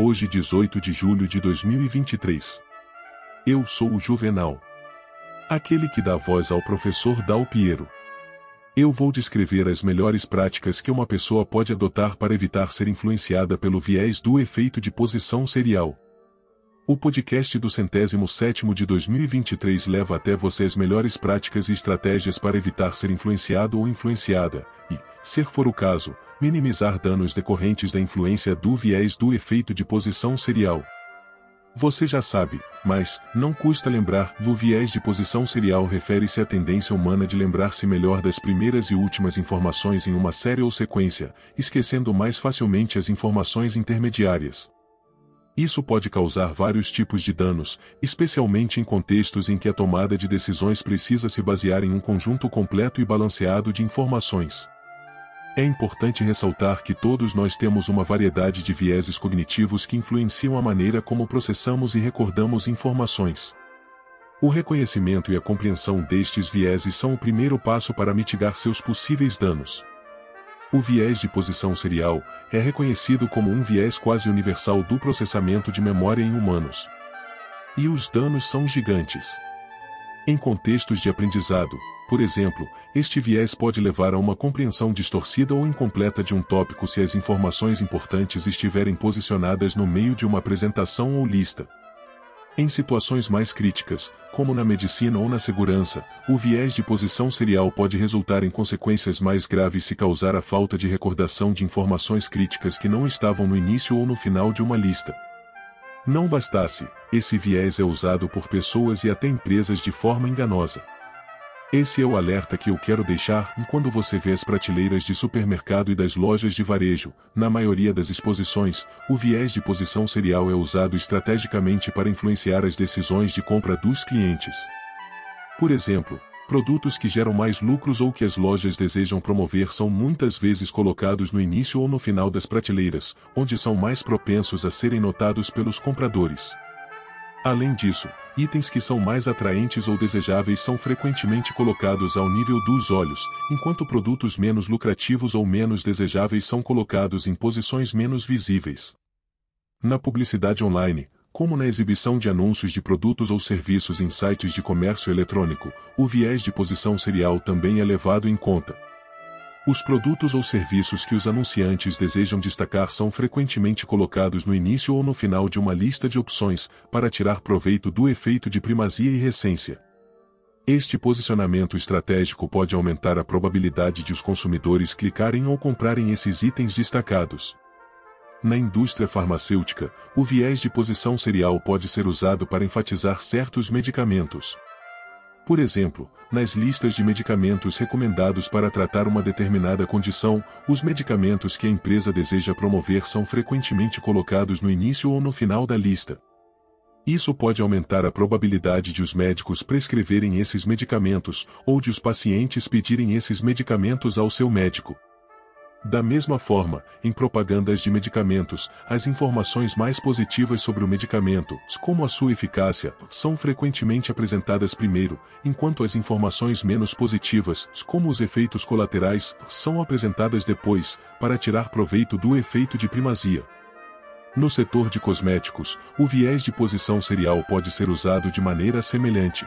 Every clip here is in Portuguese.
Hoje 18 de julho de 2023. Eu sou o Juvenal. Aquele que dá voz ao professor Dal Piero. Eu vou descrever as melhores práticas que uma pessoa pode adotar para evitar ser influenciada pelo viés do efeito de posição serial. O podcast do centésimo sétimo de 2023 leva até você as melhores práticas e estratégias para evitar ser influenciado ou influenciada, e, se for o caso, minimizar danos decorrentes da influência do viés do efeito de posição serial. Você já sabe, mas, não custa lembrar, o viés de posição serial refere-se à tendência humana de lembrar-se melhor das primeiras e últimas informações em uma série ou sequência, esquecendo mais facilmente as informações intermediárias. Isso pode causar vários tipos de danos, especialmente em contextos em que a tomada de decisões precisa se basear em um conjunto completo e balanceado de informações. É importante ressaltar que todos nós temos uma variedade de vieses cognitivos que influenciam a maneira como processamos e recordamos informações. O reconhecimento e a compreensão destes vieses são o primeiro passo para mitigar seus possíveis danos. O viés de posição serial é reconhecido como um viés quase universal do processamento de memória em humanos. E os danos são gigantes. Em contextos de aprendizado, por exemplo, este viés pode levar a uma compreensão distorcida ou incompleta de um tópico se as informações importantes estiverem posicionadas no meio de uma apresentação ou lista. Em situações mais críticas, como na medicina ou na segurança, o viés de posição serial pode resultar em consequências mais graves se causar a falta de recordação de informações críticas que não estavam no início ou no final de uma lista. Não bastasse, esse viés é usado por pessoas e até empresas de forma enganosa. Esse é o alerta que eu quero deixar quando você vê as prateleiras de supermercado e das lojas de varejo. Na maioria das exposições, o viés de posição serial é usado estrategicamente para influenciar as decisões de compra dos clientes. Por exemplo, produtos que geram mais lucros ou que as lojas desejam promover são muitas vezes colocados no início ou no final das prateleiras, onde são mais propensos a serem notados pelos compradores. Além disso, itens que são mais atraentes ou desejáveis são frequentemente colocados ao nível dos olhos, enquanto produtos menos lucrativos ou menos desejáveis são colocados em posições menos visíveis. Na publicidade online, como na exibição de anúncios de produtos ou serviços em sites de comércio eletrônico, o viés de posição serial também é levado em conta. Os produtos ou serviços que os anunciantes desejam destacar são frequentemente colocados no início ou no final de uma lista de opções, para tirar proveito do efeito de primazia e recência. Este posicionamento estratégico pode aumentar a probabilidade de os consumidores clicarem ou comprarem esses itens destacados. Na indústria farmacêutica, o viés de posição serial pode ser usado para enfatizar certos medicamentos. Por exemplo, nas listas de medicamentos recomendados para tratar uma determinada condição, os medicamentos que a empresa deseja promover são frequentemente colocados no início ou no final da lista. Isso pode aumentar a probabilidade de os médicos prescreverem esses medicamentos, ou de os pacientes pedirem esses medicamentos ao seu médico. Da mesma forma, em propagandas de medicamentos, as informações mais positivas sobre o medicamento, como a sua eficácia, são frequentemente apresentadas primeiro, enquanto as informações menos positivas, como os efeitos colaterais, são apresentadas depois, para tirar proveito do efeito de primazia. No setor de cosméticos, o viés de posição serial pode ser usado de maneira semelhante.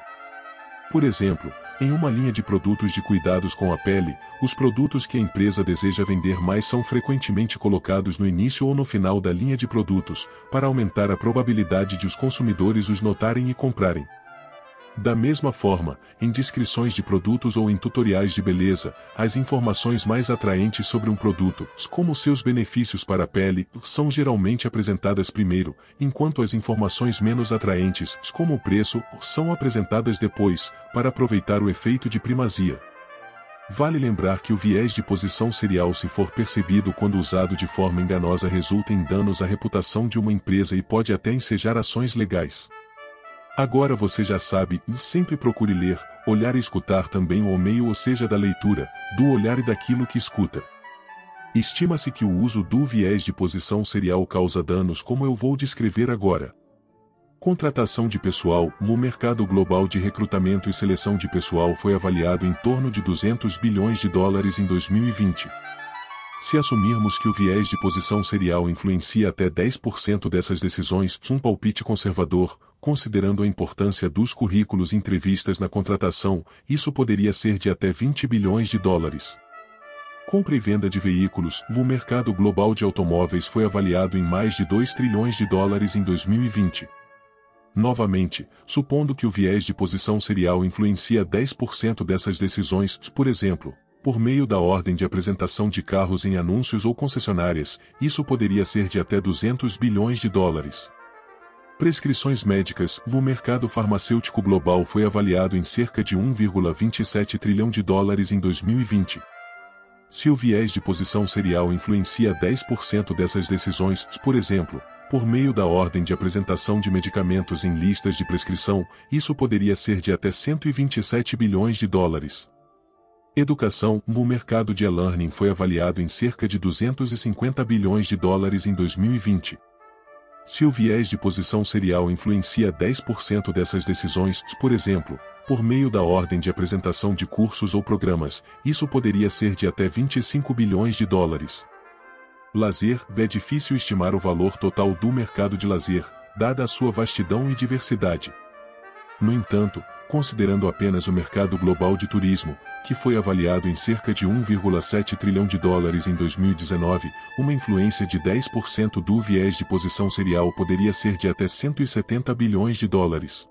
Por exemplo, em uma linha de produtos de cuidados com a pele, os produtos que a empresa deseja vender mais são frequentemente colocados no início ou no final da linha de produtos, para aumentar a probabilidade de os consumidores os notarem e comprarem. Da mesma forma, em descrições de produtos ou em tutoriais de beleza, as informações mais atraentes sobre um produto, como seus benefícios para a pele, são geralmente apresentadas primeiro, enquanto as informações menos atraentes, como o preço, são apresentadas depois, para aproveitar o efeito de primazia. Vale lembrar que o viés de posição serial se for percebido quando usado de forma enganosa resulta em danos à reputação de uma empresa e pode até ensejar ações legais. Agora você já sabe, e sempre procure ler, olhar e escutar também o meio ou seja da leitura, do olhar e daquilo que escuta. Estima-se que o uso do viés de posição serial causa danos como eu vou descrever agora. Contratação de pessoal, no mercado global de recrutamento e seleção de pessoal foi avaliado em torno de 200 bilhões de dólares em 2020. Se assumirmos que o viés de posição serial influencia até 10% dessas decisões, um palpite conservador, considerando a importância dos currículos entrevistas na contratação, isso poderia ser de até 20 bilhões de dólares. Compra e venda de veículos, o mercado global de automóveis foi avaliado em mais de 2 trilhões de dólares em 2020. Novamente, supondo que o viés de posição serial influencia 10% dessas decisões, por exemplo, por meio da ordem de apresentação de carros em anúncios ou concessionárias, isso poderia ser de até 200 bilhões de dólares. Prescrições médicas, o mercado farmacêutico global foi avaliado em cerca de 1,27 trilhão de dólares em 2020. Se o viés de posição serial influencia 10% dessas decisões, por exemplo, por meio da ordem de apresentação de medicamentos em listas de prescrição, isso poderia ser de até 127 bilhões de dólares. Educação, o mercado de e-learning foi avaliado em cerca de 250 bilhões de dólares em 2020. Se o viés de posição serial influencia 10% dessas decisões, por exemplo, por meio da ordem de apresentação de cursos ou programas, isso poderia ser de até 25 bilhões de dólares. Lazer, é difícil estimar o valor total do mercado de lazer, dada a sua vastidão e diversidade. No entanto, considerando apenas o mercado global de turismo, que foi avaliado em cerca de 1,7 trilhão de dólares em 2019, uma influência de 10% do viés de posição serial poderia ser de até 170 bilhões de dólares.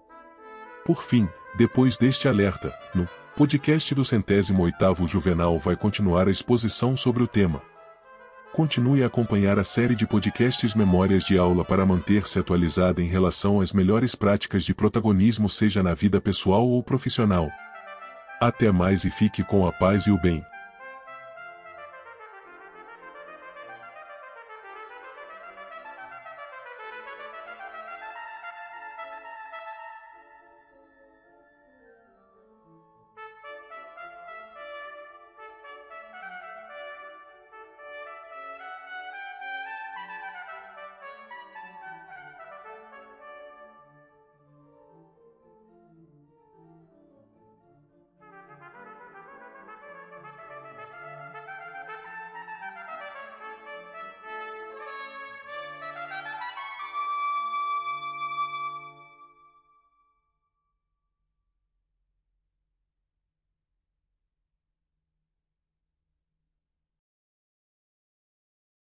Por fim, depois deste alerta, no podcast do centésimo oitavo Juvenal vai continuar a exposição sobre o tema. Continue a acompanhar a série de podcasts Memórias de Aula para manter-se atualizada em relação às melhores práticas de protagonismo seja na vida pessoal ou profissional. Até mais e fique com a paz e o bem.